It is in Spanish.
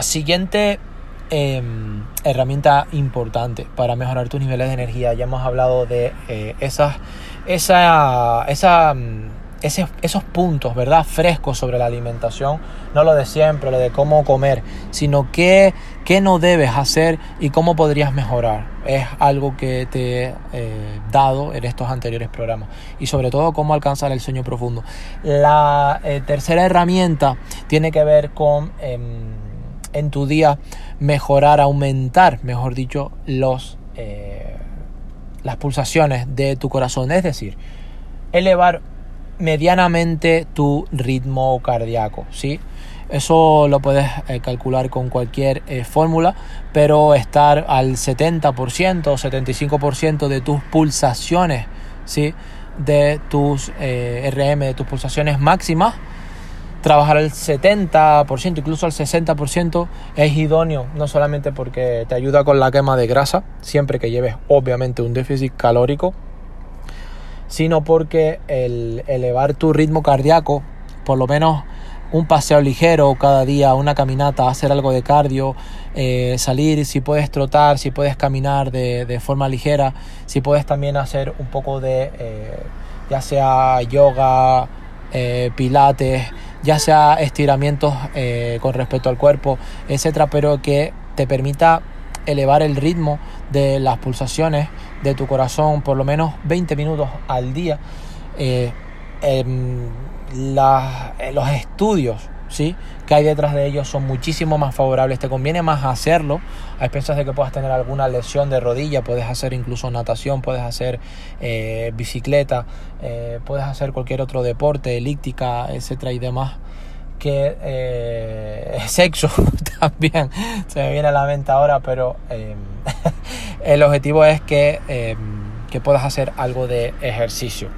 siguiente em, herramienta importante para mejorar tus niveles de energía. Ya hemos hablado de eh, esas, esa, esa mm, esos puntos, ¿verdad? Frescos sobre la alimentación, no lo de siempre, lo de cómo comer, sino qué, qué no debes hacer y cómo podrías mejorar. Es algo que te he eh, dado en estos anteriores programas. Y sobre todo cómo alcanzar el sueño profundo. La eh, tercera herramienta tiene que ver con em, en tu día mejorar, aumentar, mejor dicho, los, eh, las pulsaciones de tu corazón. Es decir, elevar medianamente tu ritmo cardíaco, ¿sí? Eso lo puedes eh, calcular con cualquier eh, fórmula, pero estar al 70% o 75% de tus pulsaciones, ¿sí? De tus RM, de tus pulsaciones máximas, trabajar al 70%, incluso al 60% es idóneo, no solamente porque te ayuda con la quema de grasa, siempre que lleves obviamente un déficit calórico, sino porque el elevar tu ritmo cardíaco, por lo menos un paseo ligero cada día, una caminata, hacer algo de cardio, eh, salir, si puedes trotar, si puedes caminar de, forma ligera, si puedes también hacer un poco de, eh, ya sea yoga, eh, pilates, ya sea estiramientos con respecto al cuerpo, etcétera, pero que te permita elevar el ritmo de las pulsaciones de tu corazón por lo menos 20 minutos al día. Eh, em, eh, los estudios ¿sí? que hay detrás de ellos son muchísimo más favorables. Te conviene más hacerlo a expensas de que puedas tener alguna lesión de rodilla. Puedes hacer incluso natación, puedes hacer eh, bicicleta, puedes hacer cualquier otro deporte, elíptica, etcétera y demás que eh, sexo también se me viene a la mente ahora, pero el objetivo es que, que puedas hacer algo de ejercicio.